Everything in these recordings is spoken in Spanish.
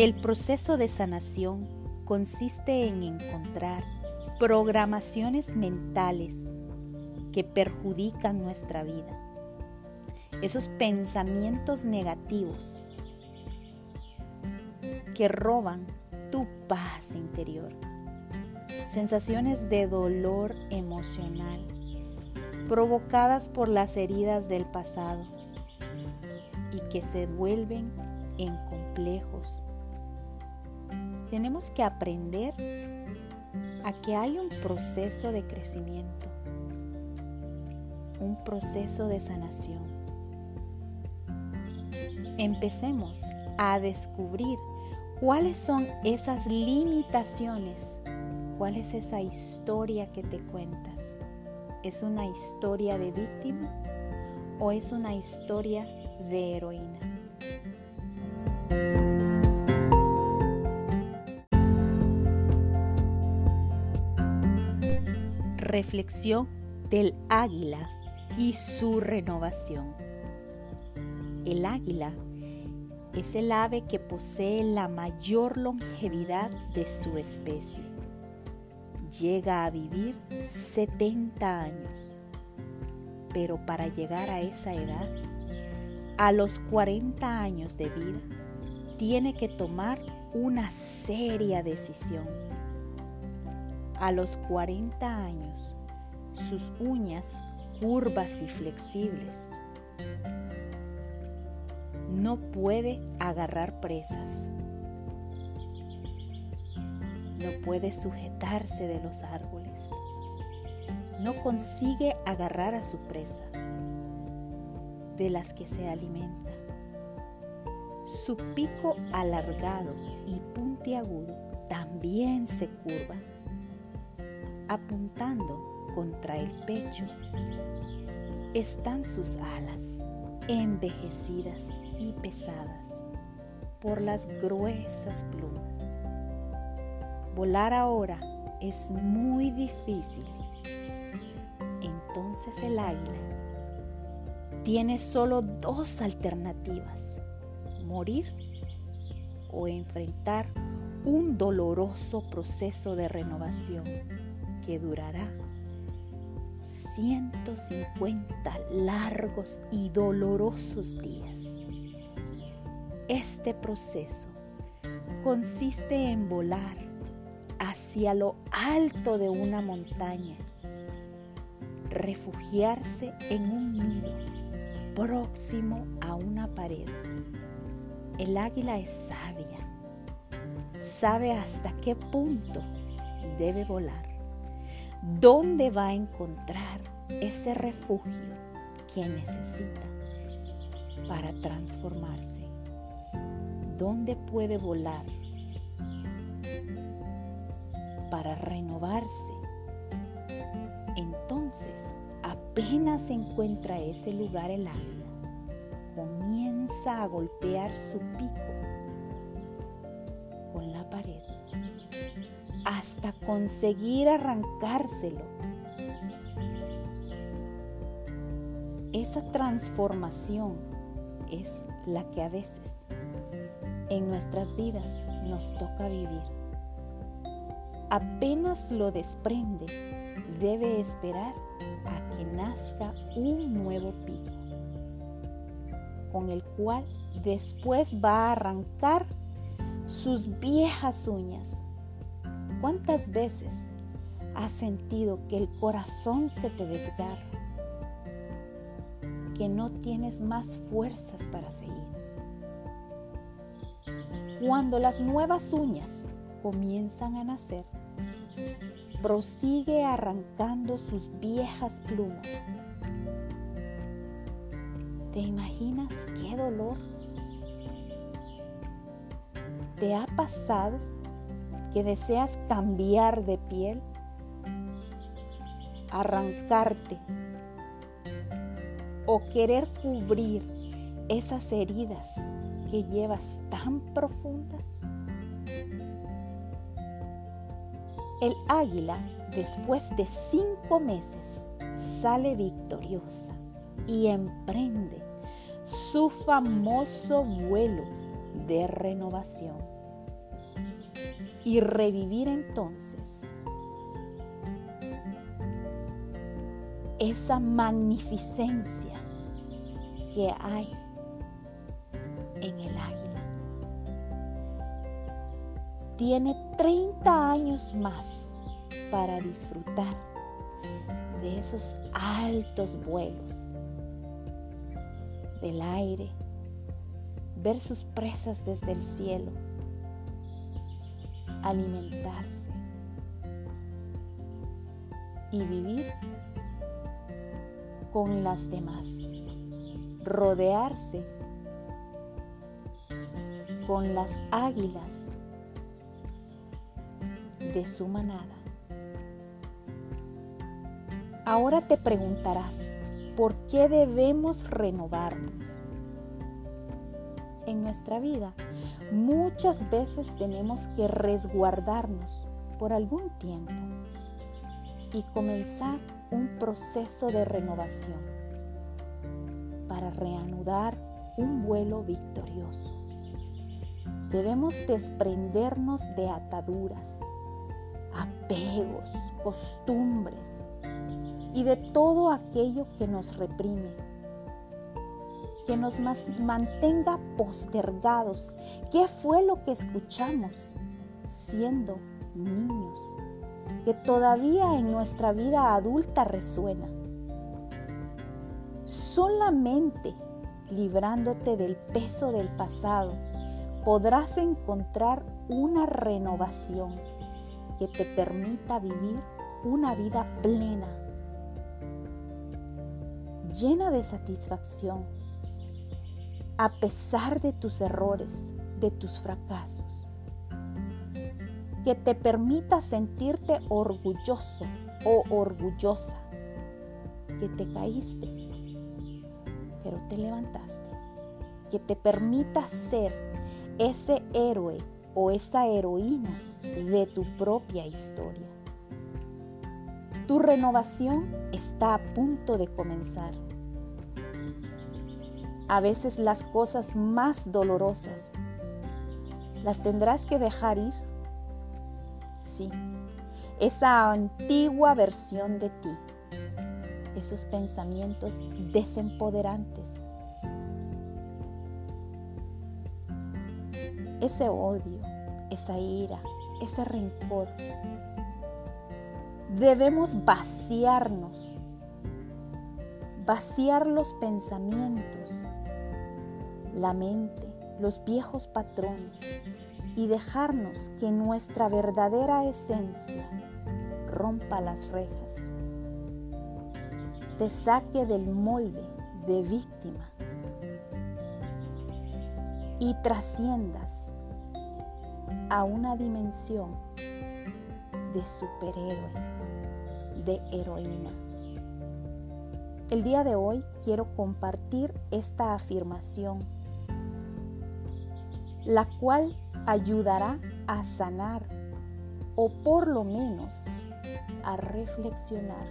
El proceso de sanación consiste en encontrar programaciones mentales que perjudican nuestra vida. Esos pensamientos negativos que roban tu paz interior. Sensaciones de dolor emocional provocadas por las heridas del pasado y que se vuelven en complejos. Tenemos que aprender a que hay un proceso de crecimiento, un proceso de sanación. Empecemos a descubrir cuáles son esas limitaciones, cuál es esa historia que te cuentas. ¿Es una historia de víctima o es una historia de heroína? Reflexión del águila y su renovación. El águila es el ave que posee la mayor longevidad de su especie. Llega a vivir 70 años. Pero para llegar a esa edad, a los 40 años de vida, tiene que tomar una seria decisión a los 40 años, sus uñas curvas y flexibles. No puede agarrar presas. No puede sujetarse de los árboles. No consigue agarrar a su presa de las que se alimenta. Su pico alargado y puntiagudo también se curva apuntando contra el pecho, están sus alas, envejecidas y pesadas por las gruesas plumas. Volar ahora es muy difícil. Entonces el águila tiene solo dos alternativas, morir o enfrentar un doloroso proceso de renovación que durará 150 largos y dolorosos días. Este proceso consiste en volar hacia lo alto de una montaña, refugiarse en un nido próximo a una pared. El águila es sabia, sabe hasta qué punto debe volar ¿Dónde va a encontrar ese refugio que necesita para transformarse? ¿Dónde puede volar para renovarse? Entonces, apenas encuentra ese lugar el águila, comienza a golpear su pico con la pared hasta conseguir arrancárselo. Esa transformación es la que a veces en nuestras vidas nos toca vivir. Apenas lo desprende, debe esperar a que nazca un nuevo pico, con el cual después va a arrancar sus viejas uñas ¿Cuántas veces has sentido que el corazón se te desgarra? Que no tienes más fuerzas para seguir. Cuando las nuevas uñas comienzan a nacer, prosigue arrancando sus viejas plumas. ¿Te imaginas qué dolor? ¿Te ha pasado que deseas cambiar de piel, arrancarte o querer cubrir esas heridas que llevas tan profundas? El águila, después de cinco meses, sale victoriosa y emprende su famoso vuelo de renovación. Y revivir entonces esa magnificencia que hay en el águila. Tiene 30 años más para disfrutar de esos altos vuelos del aire, ver sus presas desde el cielo, alimentarse y vivir con las demás, rodearse con las águilas de su manada. Ahora te preguntarás, ¿por qué debemos renovarnos? En nuestra vida, muchas veces tenemos que resguardarnos por algún tiempo y comenzar un proceso de renovación para reanudar un vuelo victorioso. Debemos desprendernos de ataduras, apegos, costumbres y de todo aquello que nos reprime, que nos mantenga postergados. ¿Qué fue lo que escuchamos siendo niños? que todavía en nuestra vida adulta resuena. Solamente librándote del peso del pasado podrás encontrar una renovación que te permita vivir una vida plena, llena de satisfacción, a pesar de tus errores, de tus fracasos que te permita sentirte orgulloso o orgullosa, que te caíste, pero te levantaste, que te permita ser ese héroe o esa heroína de tu propia historia. Tu renovación está a punto de comenzar. A veces las cosas más dolorosas. Las tendrás que dejar ir esa antigua versión de ti, esos pensamientos desempoderantes, ese odio, esa ira, ese rencor. Debemos vaciarnos, vaciar los pensamientos, la mente, los viejos patrones y dejarnos que nuestra verdadera esencia rompa las rejas, te saque del molde de víctima y trasciendas a una dimensión de superhéroe, de heroína. El día de hoy quiero compartir esta afirmación, la cual ayudará a sanar o por lo menos a reflexionar,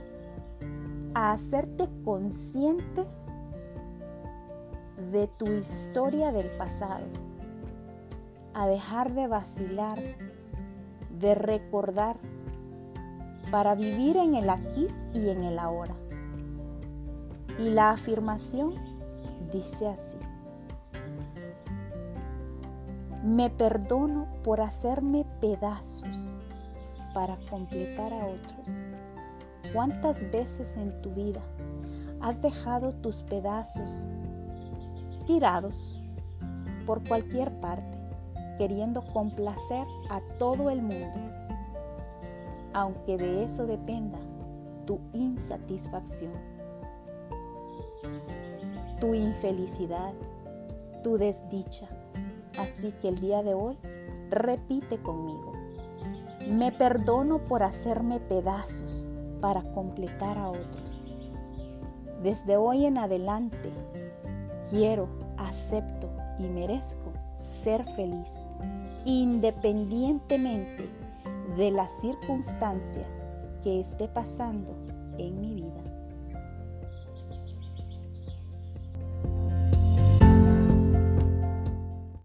a hacerte consciente de tu historia del pasado, a dejar de vacilar, de recordar, para vivir en el aquí y en el ahora. Y la afirmación dice así. Me perdono por hacerme pedazos para completar a otros. ¿Cuántas veces en tu vida has dejado tus pedazos tirados por cualquier parte, queriendo complacer a todo el mundo? Aunque de eso dependa tu insatisfacción, tu infelicidad, tu desdicha Así que el día de hoy repite conmigo. Me perdono por hacerme pedazos para completar a otros. Desde hoy en adelante quiero, acepto y merezco ser feliz independientemente de las circunstancias que esté pasando en mi vida.